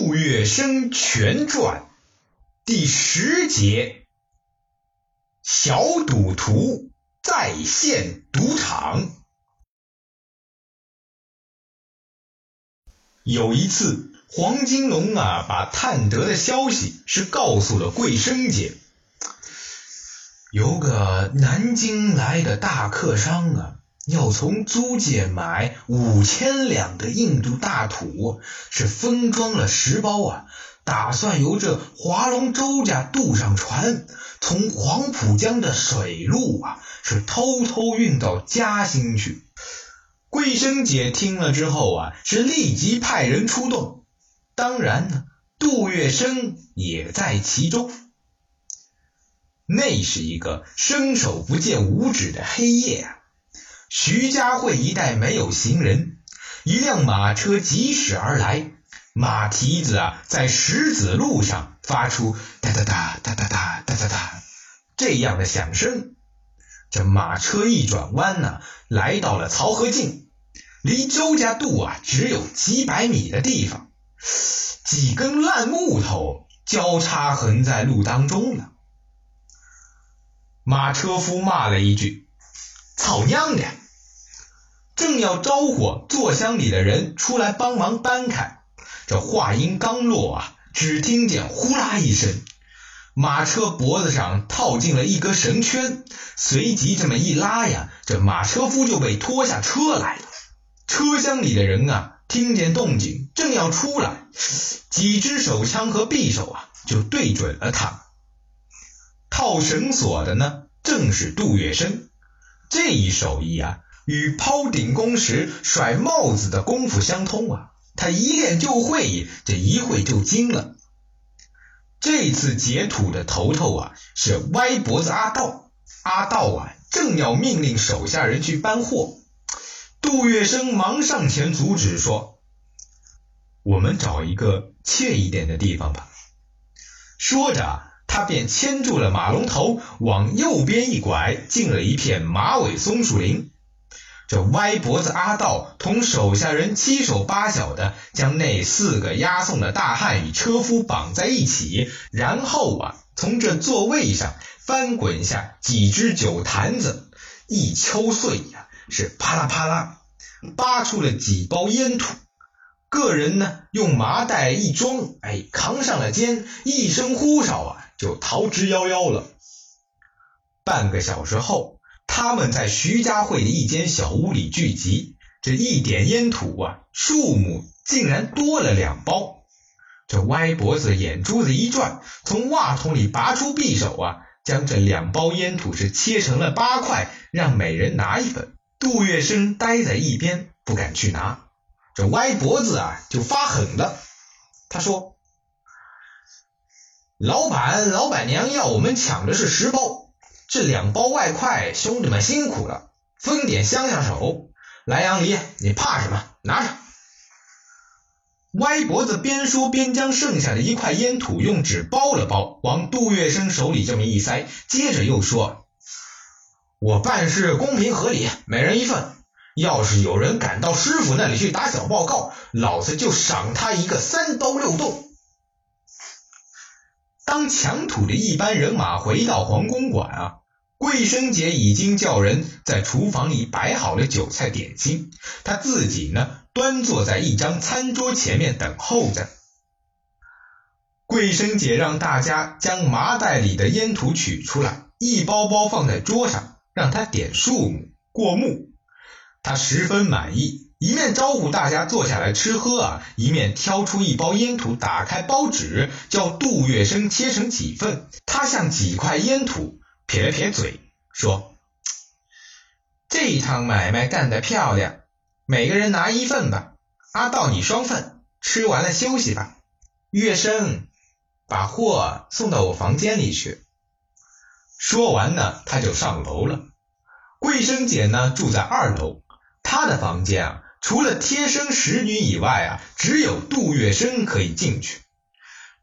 杜月笙全传第十节：小赌徒再现赌场。有一次，黄金龙啊，把探得的消息是告诉了桂生姐，有个南京来的大客商啊。要从租界买五千两的印度大土，是分装了十包啊，打算由这华龙周家渡上船，从黄浦江的水路啊，是偷偷运到嘉兴去。桂生姐听了之后啊，是立即派人出动，当然呢，杜月笙也在其中。那是一个伸手不见五指的黑夜啊。徐家汇一带没有行人，一辆马车疾驶而来，马蹄子啊在石子路上发出哒哒哒哒哒哒哒哒哒这样的响声。这马车一转弯呢，来到了漕河泾，离周家渡啊只有几百米的地方，几根烂木头交叉横在路当中了。马车夫骂了一句：“操娘的！”正要招呼坐厢里的人出来帮忙搬开，这话音刚落啊，只听见呼啦一声，马车脖子上套进了一根绳圈，随即这么一拉呀，这马车夫就被拖下车来了。车厢里的人啊，听见动静，正要出来，几支手枪和匕首啊，就对准了他。套绳索的呢，正是杜月笙，这一手艺啊。与抛顶功时甩帽子的功夫相通啊！他一练就会，这一会就精了。这次劫土的头头啊，是歪脖子阿道。阿道啊，正要命令手下人去搬货，杜月笙忙上前阻止说：“我们找一个惬一点的地方吧。”说着，他便牵住了马龙头，往右边一拐，进了一片马尾松树林。这歪脖子阿道同手下人七手八脚的将那四个押送的大汉与车夫绑在一起，然后啊，从这座位上翻滚下几只酒坛子，一敲碎呀，是啪啦啪啦，扒出了几包烟土。个人呢，用麻袋一装，哎，扛上了肩，一声呼哨啊，就逃之夭夭了。半个小时后。他们在徐家汇的一间小屋里聚集，这一点烟土啊，数目竟然多了两包。这歪脖子眼珠子一转，从袜筒里拔出匕首啊，将这两包烟土是切成了八块，让每人拿一份。杜月笙呆在一边，不敢去拿。这歪脖子啊，就发狠了。他说：“老板、老板娘要我们抢的是十包。”这两包外快，兄弟们辛苦了，分点香香手。来，杨离，你怕什么？拿着。歪脖子边说边将剩下的一块烟土用纸包了包，往杜月笙手里这么一塞，接着又说：“我办事公平合理，每人一份。要是有人敢到师傅那里去打小报告，老子就赏他一个三刀六洞。”当强土的一班人马回到黄公馆啊。桂生姐已经叫人在厨房里摆好了酒菜点心，她自己呢端坐在一张餐桌前面等候着。桂生姐让大家将麻袋里的烟土取出来，一包包放在桌上，让他点数目过目。他十分满意，一面招呼大家坐下来吃喝啊，一面挑出一包烟土，打开包纸，叫杜月笙切成几份。他向几块烟土。撇了撇嘴，说：“这一趟买卖干得漂亮，每个人拿一份吧。阿道，你双份，吃完了休息吧。月笙，把货送到我房间里去。”说完呢，他就上楼了。桂生姐呢，住在二楼，她的房间啊，除了贴身使女以外啊，只有杜月笙可以进去。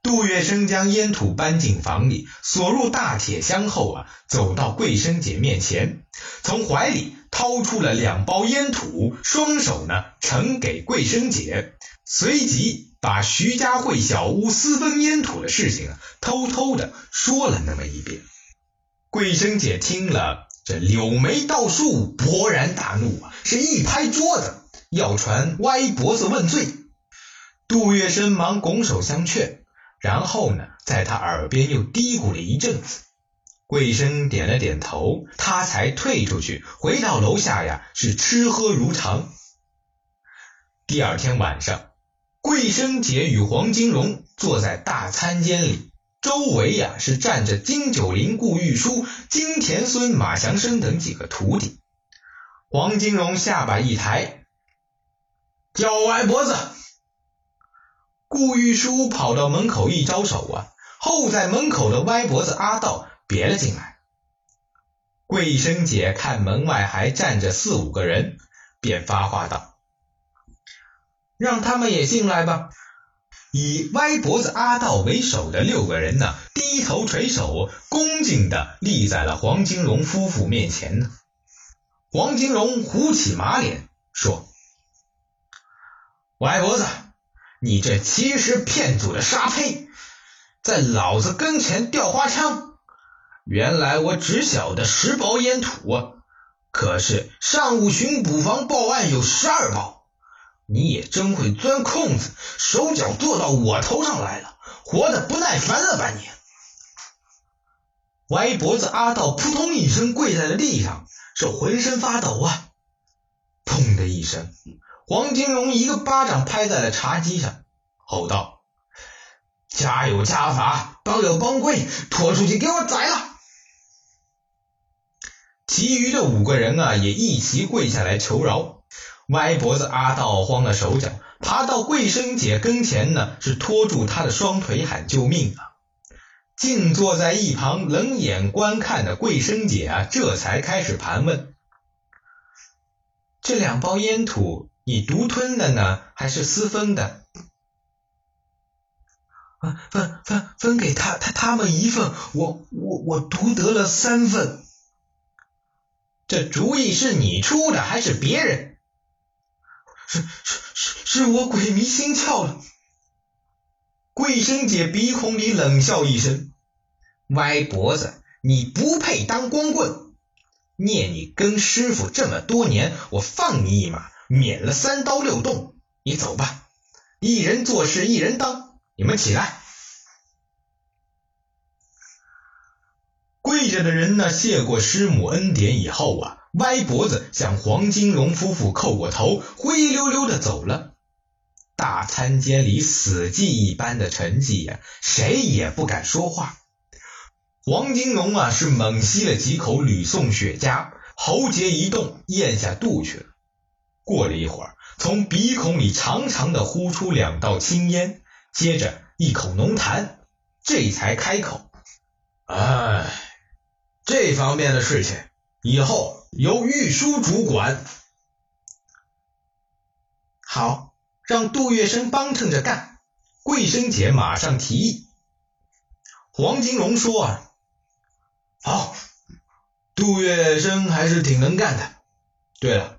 杜月笙将烟土搬进房里，锁入大铁箱后啊，走到桂生姐面前，从怀里掏出了两包烟土，双手呢呈给桂生姐，随即把徐家汇小屋私分烟土的事情啊，偷偷的说了那么一遍。桂生姐听了，这柳眉倒竖，勃然大怒啊，是一拍桌子，要传歪脖子问罪。杜月笙忙拱手相劝，然后呢，在他耳边又嘀咕了一阵子。桂生点了点头，他才退出去，回到楼下呀，是吃喝如常。第二天晚上，桂生姐与黄金荣坐在大餐间里，周围呀是站着金九龄、顾玉书、金田孙、马祥生等几个徒弟。黄金荣下巴一抬，叫歪脖子。顾玉书跑到门口一招手啊，候在门口的歪脖子阿道别了进来。桂生姐看门外还站着四五个人，便发话道。让他们也进来吧。以歪脖子阿道为首的六个人呢，低头垂手，恭敬的立在了黄金荣夫妇面前呢。黄金荣虎起马脸说：“歪脖子，你这欺师骗祖的沙胚，在老子跟前吊花枪！原来我只晓得十包烟土啊，可是上午巡捕房报案有十二包。”你也真会钻空子，手脚做到我头上来了，活得不耐烦了吧你？歪脖子阿道扑通一声跪在了地上，是浑身发抖啊！砰的一声，黄金荣一个巴掌拍在了茶几上，吼道：“家有家法，帮有帮规，拖出去给我宰了！”其余的五个人啊，也一齐跪下来求饶。歪脖子阿道慌了手脚，爬到桂生姐跟前呢，是拖住她的双腿喊救命啊！静坐在一旁冷眼观看的桂生姐啊，这才开始盘问：这两包烟土，你独吞的呢，还是私分的？分分分给他他他们一份，我我我独得了三份。这主意是你出的还是别人？是是是，是我鬼迷心窍了。桂生姐鼻孔里冷笑一声：“歪脖子，你不配当光棍。念你跟师傅这么多年，我放你一马，免了三刀六洞。你走吧，一人做事一人当。你们起来。”跪着的人呢，谢过师母恩典以后啊。歪脖子向黄金荣夫妇叩过头，灰溜溜的走了。大餐间里死寂一般的沉寂呀，谁也不敢说话。黄金荣啊，是猛吸了几口吕宋雪茄，喉结一动，咽下肚去了。过了一会儿，从鼻孔里长长的呼出两道青烟，接着一口浓痰，这才开口：“哎，这方面的事情以后。”由玉书主管。好，让杜月笙帮衬着干。桂生姐马上提议。黄金荣说：“啊，好，杜月笙还是挺能干的。对了，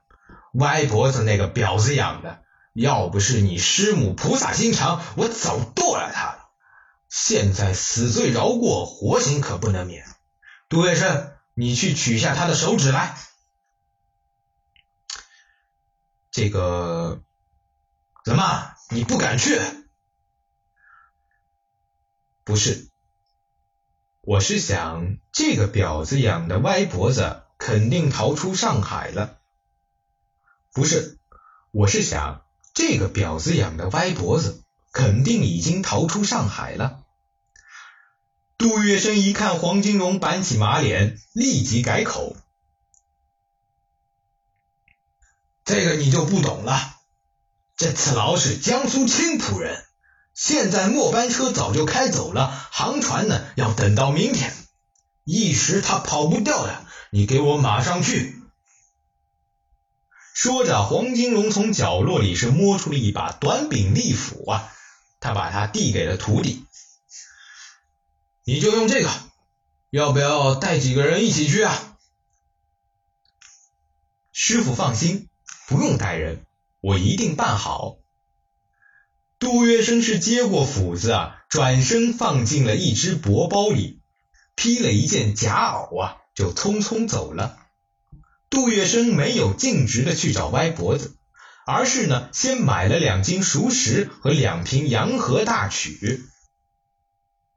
歪脖子那个婊子养的，要不是你师母菩萨心肠，我早剁了他了。现在死罪饶过，活刑可不能免。杜月笙。”你去取下他的手指来。这个怎么？你不敢去？不是，我是想，这个婊子养的歪脖子肯定逃出上海了。不是，我是想，这个婊子养的歪脖子肯定已经逃出上海了。杜月笙一看黄金荣板起马脸，立即改口：“这个你就不懂了。这次郎是江苏青浦人，现在末班车早就开走了，航船呢要等到明天，一时他跑不掉的。你给我马上去。”说着，黄金荣从角落里是摸出了一把短柄利斧啊，他把它递给了徒弟。你就用这个，要不要带几个人一起去啊？师傅放心，不用带人，我一定办好。杜月笙是接过斧子啊，转身放进了一只薄包里，披了一件夹袄啊，就匆匆走了。杜月笙没有径直的去找歪脖子，而是呢，先买了两斤熟食和两瓶洋河大曲。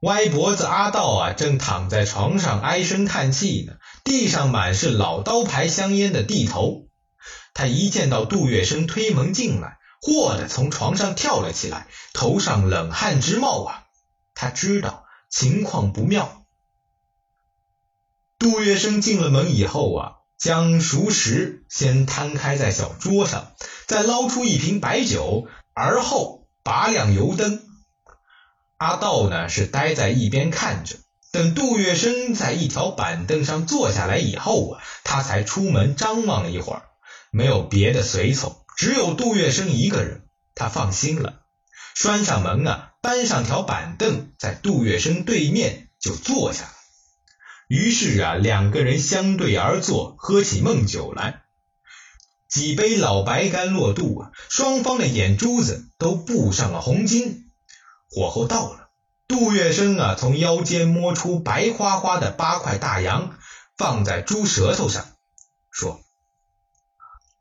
歪脖子阿道啊，正躺在床上唉声叹气呢，地上满是老刀牌香烟的地头。他一见到杜月笙推门进来。霍的从床上跳了起来，头上冷汗直冒啊！他知道情况不妙。杜月笙进了门以后啊，将熟食先摊开在小桌上，再捞出一瓶白酒，而后拔亮油灯。阿道呢是待在一边看着，等杜月笙在一条板凳上坐下来以后啊，他才出门张望了一会儿，没有别的随从。只有杜月笙一个人，他放心了，拴上门啊，搬上条板凳，在杜月笙对面就坐下了。于是啊，两个人相对而坐，喝起闷酒来。几杯老白干落肚啊，双方的眼珠子都布上了红巾。火候到了，杜月笙啊，从腰间摸出白花花的八块大洋，放在猪舌头上，说。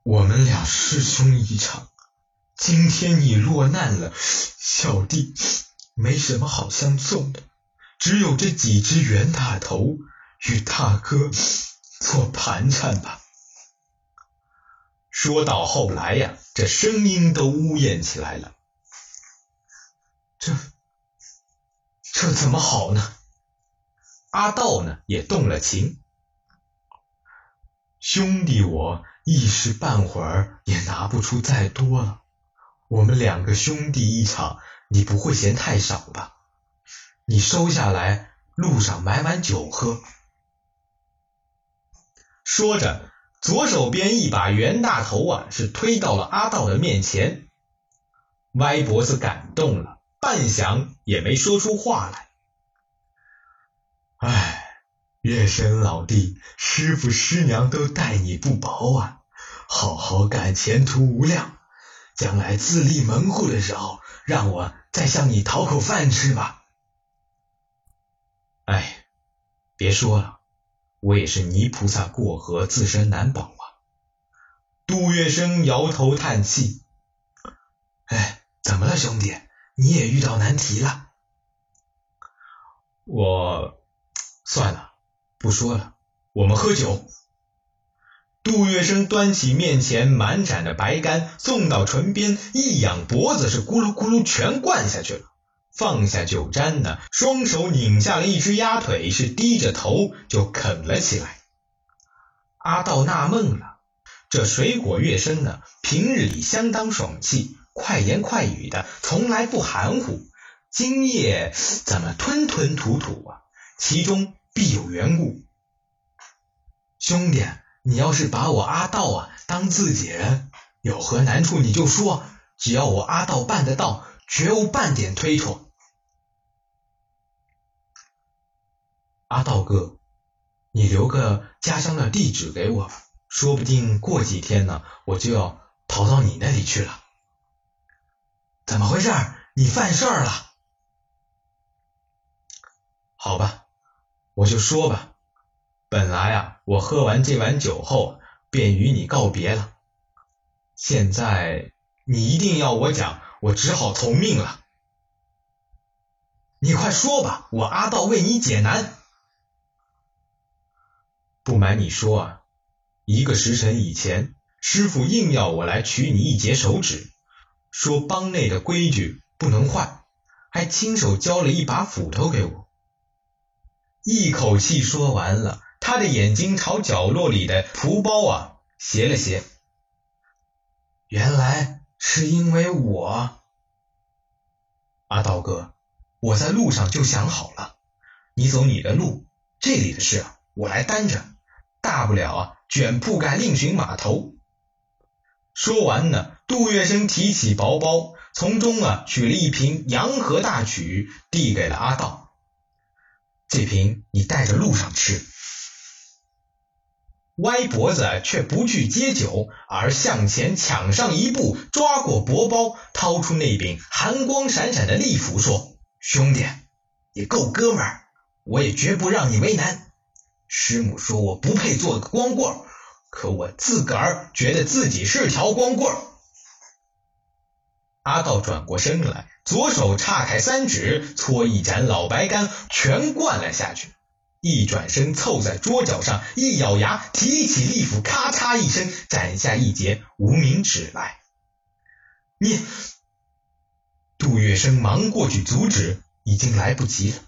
我们俩师兄一场，今天你落难了，小弟没什么好相送的，只有这几只袁大头与大哥做盘缠吧。说到后来呀，这声音都呜咽起来了。这这怎么好呢？阿道呢也动了情，兄弟我。一时半会儿也拿不出再多了。我们两个兄弟一场，你不会嫌太少吧？你收下来，路上买碗酒喝。说着，左手边一把袁大头啊，是推到了阿道的面前。歪脖子感动了，半晌也没说出话来。唉，月神老弟，师傅师娘都待你不薄啊。好好干，前途无量。将来自立门户的时候，让我再向你讨口饭吃吧。哎，别说了，我也是泥菩萨过河，自身难保啊。杜月笙摇头叹气。哎，怎么了，兄弟？你也遇到难题了？我算了，不说了，我们喝酒。杜月笙端起面前满盏的白干，送到唇边，一仰脖子，是咕噜咕噜全灌下去了。放下酒砧呢，双手拧下了一只鸭腿，是低着头就啃了起来。阿道纳闷了，这水果月生呢，平日里相当爽气，快言快语的，从来不含糊，今夜怎么吞吞吐吐啊？其中必有缘故，兄弟。你要是把我阿道啊当自己人，有何难处你就说，只要我阿道办得到，绝无半点推脱。阿道哥，你留个家乡的地址给我，说不定过几天呢，我就要逃到你那里去了。怎么回事？你犯事儿了？好吧，我就说吧。本来啊，我喝完这碗酒后便与你告别了。现在你一定要我讲，我只好从命了。你快说吧，我阿道为你解难。不瞒你说啊，一个时辰以前，师傅硬要我来取你一截手指，说帮内的规矩不能坏，还亲手交了一把斧头给我。一口气说完了。他的眼睛朝角落里的蒲包啊斜了斜，原来是因为我，阿道哥，我在路上就想好了，你走你的路，这里的事啊我来担着，大不了啊卷铺盖另寻码头。说完呢，杜月笙提起薄包，从中啊取了一瓶洋河大曲，递给了阿道，这瓶你带着路上吃。歪脖子却不去接酒，而向前抢上一步，抓过薄包，掏出那柄寒光闪闪的利斧，说：“兄弟，你够哥们儿，我也绝不让你为难。师母说我不配做个光棍，可我自个儿觉得自己是条光棍。”阿道转过身来，左手岔开三指，搓一盏老白干，全灌了下去。一转身，凑在桌角上，一咬牙，提起利斧，咔嚓一声，斩下一截无名指来。你，杜月笙忙过去阻止，已经来不及了。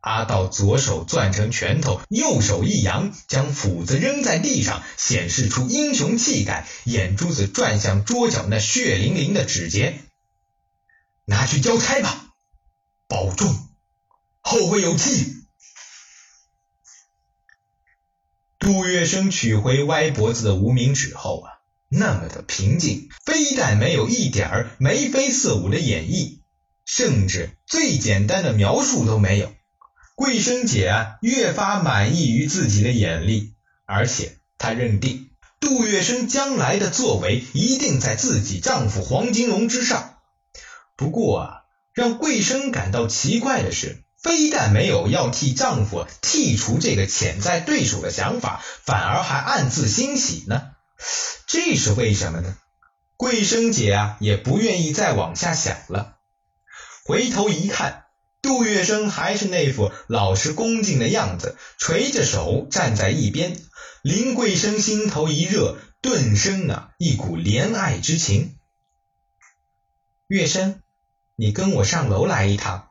阿道左手攥成拳头，右手一扬，将斧子扔在地上，显示出英雄气概，眼珠子转向桌角那血淋淋的指节，拿去交差吧，保重，后会有期。杜月笙取回歪脖子的无名指后啊，那么的平静，非但没有一点儿眉飞色舞的演绎，甚至最简单的描述都没有。桂生姐啊，越发满意于自己的眼力，而且她认定杜月笙将来的作为一定在自己丈夫黄金荣之上。不过啊，让桂生感到奇怪的是。非但没有要替丈夫剔除这个潜在对手的想法，反而还暗自欣喜呢。这是为什么呢？桂生姐啊，也不愿意再往下想了。回头一看，杜月笙还是那副老实恭敬的样子，垂着手站在一边。林桂生心头一热，顿生啊一股怜爱之情。月笙，你跟我上楼来一趟。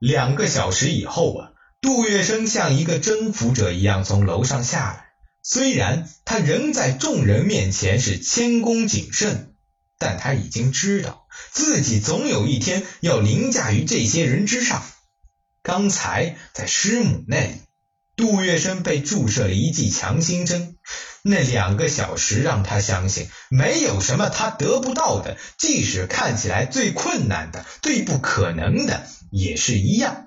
两个小时以后啊，杜月笙像一个征服者一样从楼上下来。虽然他仍在众人面前是谦恭谨慎，但他已经知道自己总有一天要凌驾于这些人之上。刚才在师母那里，杜月笙被注射了一剂强心针，那两个小时让他相信，没有什么他得不到的，即使看起来最困难的、最不可能的。也是一样。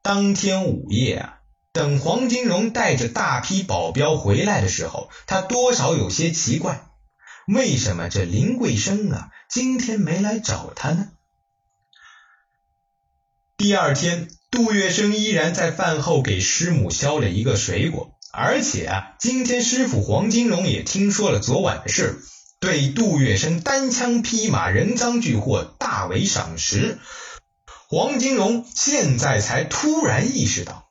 当天午夜啊，等黄金荣带着大批保镖回来的时候，他多少有些奇怪，为什么这林桂生啊今天没来找他呢？第二天，杜月笙依然在饭后给师母削了一个水果，而且啊，今天师傅黄金荣也听说了昨晚的事。对杜月笙单枪匹马、人赃俱获大为赏识。黄金荣现在才突然意识到，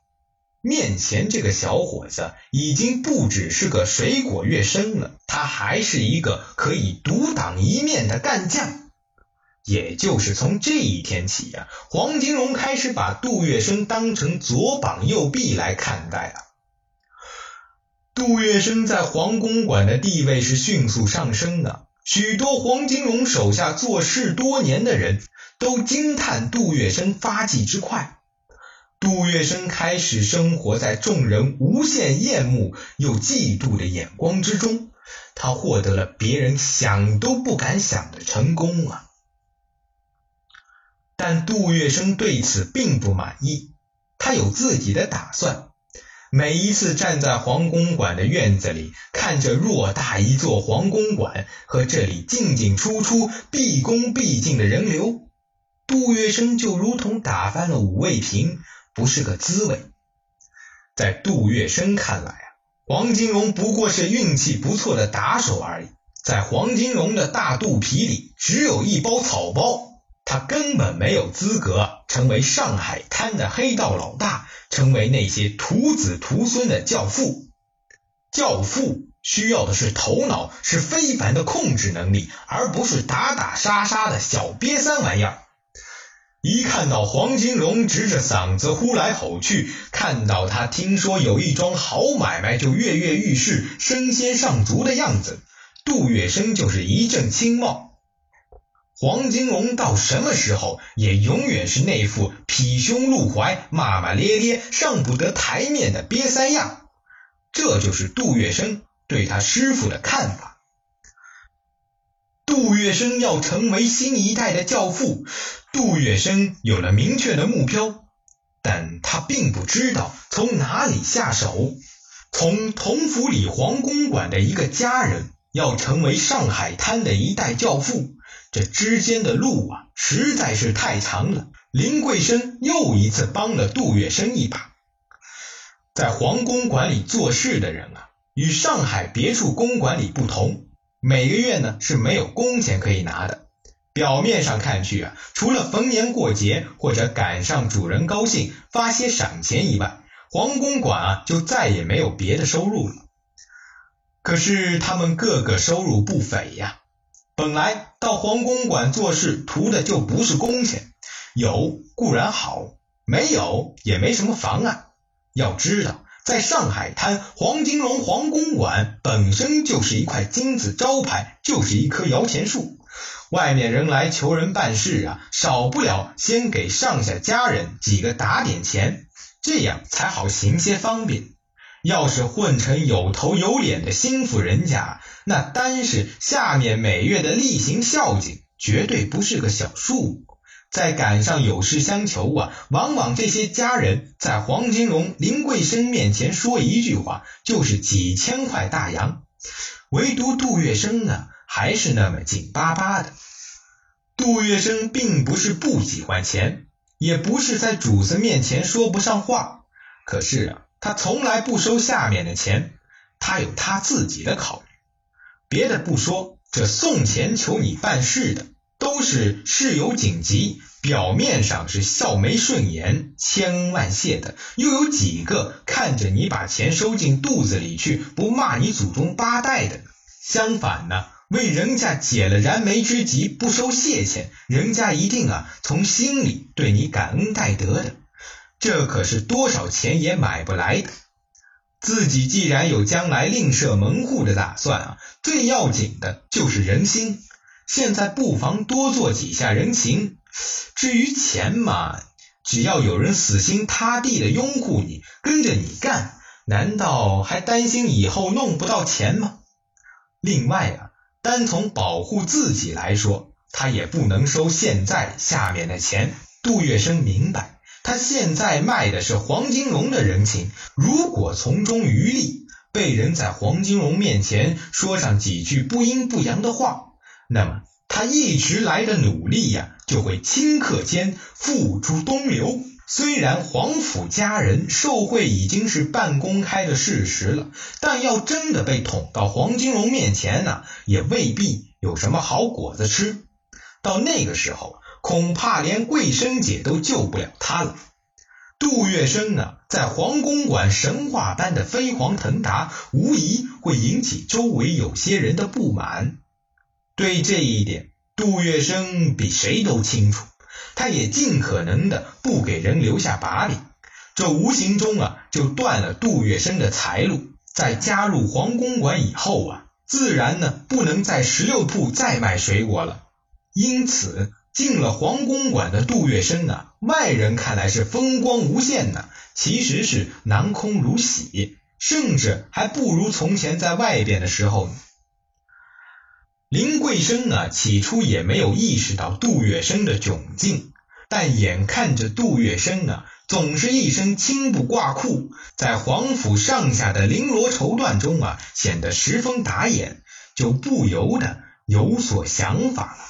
面前这个小伙子已经不只是个水果月笙了，他还是一个可以独当一面的干将。也就是从这一天起呀，黄金荣开始把杜月笙当成左膀右臂来看待了。杜月笙在黄公馆的地位是迅速上升的，许多黄金荣手下做事多年的人都惊叹杜月笙发迹之快。杜月笙开始生活在众人无限厌恶又嫉妒的眼光之中，他获得了别人想都不敢想的成功啊！但杜月笙对此并不满意，他有自己的打算。每一次站在皇宫馆的院子里，看着偌大一座皇宫馆和这里进进出出、毕恭毕敬的人流，杜月笙就如同打翻了五味瓶，不是个滋味。在杜月笙看来啊，黄金荣不过是运气不错的打手而已，在黄金荣的大肚皮里只有一包草包。他根本没有资格成为上海滩的黑道老大，成为那些徒子徒孙的教父。教父需要的是头脑，是非凡的控制能力，而不是打打杀杀的小瘪三玩意儿。一看到黄金荣直着嗓子呼来吼去，看到他听说有一桩好买卖就跃跃欲试、身先上足的样子，杜月笙就是一阵轻冒。黄金荣到什么时候也永远是那副痞胸露怀、骂骂咧咧、上不得台面的瘪三样。这就是杜月笙对他师傅的看法。杜月笙要成为新一代的教父，杜月笙有了明确的目标。但他并不知道从哪里下手。从同府里黄公馆的一个家人，要成为上海滩的一代教父，这之间的路啊，实在是太长了。林桂生又一次帮了杜月笙一把。在皇宫馆里做事的人啊，与上海别墅公馆里不同，每个月呢是没有工钱可以拿的。表面上看去啊，除了逢年过节或者赶上主人高兴发些赏钱以外，皇宫馆啊就再也没有别的收入了。可是他们个个收入不菲呀。本来到皇宫馆做事图的就不是工钱，有固然好，没有也没什么妨碍。要知道，在上海滩，黄金荣皇宫馆本身就是一块金字招牌，就是一棵摇钱树。外面人来求人办事啊，少不了先给上下家人几个打点钱，这样才好行些方便。要是混成有头有脸的心腹人家，那单是下面每月的例行孝敬，绝对不是个小数目。再赶上有事相求啊，往往这些家人在黄金荣、林桂生面前说一句话，就是几千块大洋。唯独杜月笙呢？还是那么紧巴巴的。杜月笙并不是不喜欢钱，也不是在主子面前说不上话。可是啊，他从来不收下面的钱，他有他自己的考虑。别的不说，这送钱求你办事的，都是事有紧急，表面上是笑眉顺眼、千恩万谢的，又有几个看着你把钱收进肚子里去，不骂你祖宗八代的？相反呢？为人家解了燃眉之急，不收谢钱，人家一定啊从心里对你感恩戴德的。这可是多少钱也买不来的。自己既然有将来另设门户的打算啊，最要紧的就是人心。现在不妨多做几下人情。至于钱嘛，只要有人死心塌地的拥护你，跟着你干，难道还担心以后弄不到钱吗？另外啊。单从保护自己来说，他也不能收现在下面的钱。杜月笙明白，他现在卖的是黄金荣的人情，如果从中渔利，被人在黄金荣面前说上几句不阴不阳的话，那么他一直来的努力呀，就会顷刻间付诸东流。虽然皇府家人受贿已经是半公开的事实了，但要真的被捅到黄金荣面前呢，也未必有什么好果子吃。到那个时候，恐怕连桂生姐都救不了他了。杜月笙呢，在皇宫馆神话般的飞黄腾达，无疑会引起周围有些人的不满。对这一点，杜月笙比谁都清楚。他也尽可能的不给人留下把柄，这无形中啊就断了杜月笙的财路。在加入皇宫馆以后啊，自然呢不能在十六铺再卖水果了。因此进了皇宫馆的杜月笙呢，外人看来是风光无限呢，其实是囊空如洗，甚至还不如从前在外边的时候。林桂生呢，起初也没有意识到杜月笙的窘境，但眼看着杜月笙啊，总是一身青布挂裤，在皇府上下的绫罗绸缎中啊，显得十分打眼，就不由得有所想法了。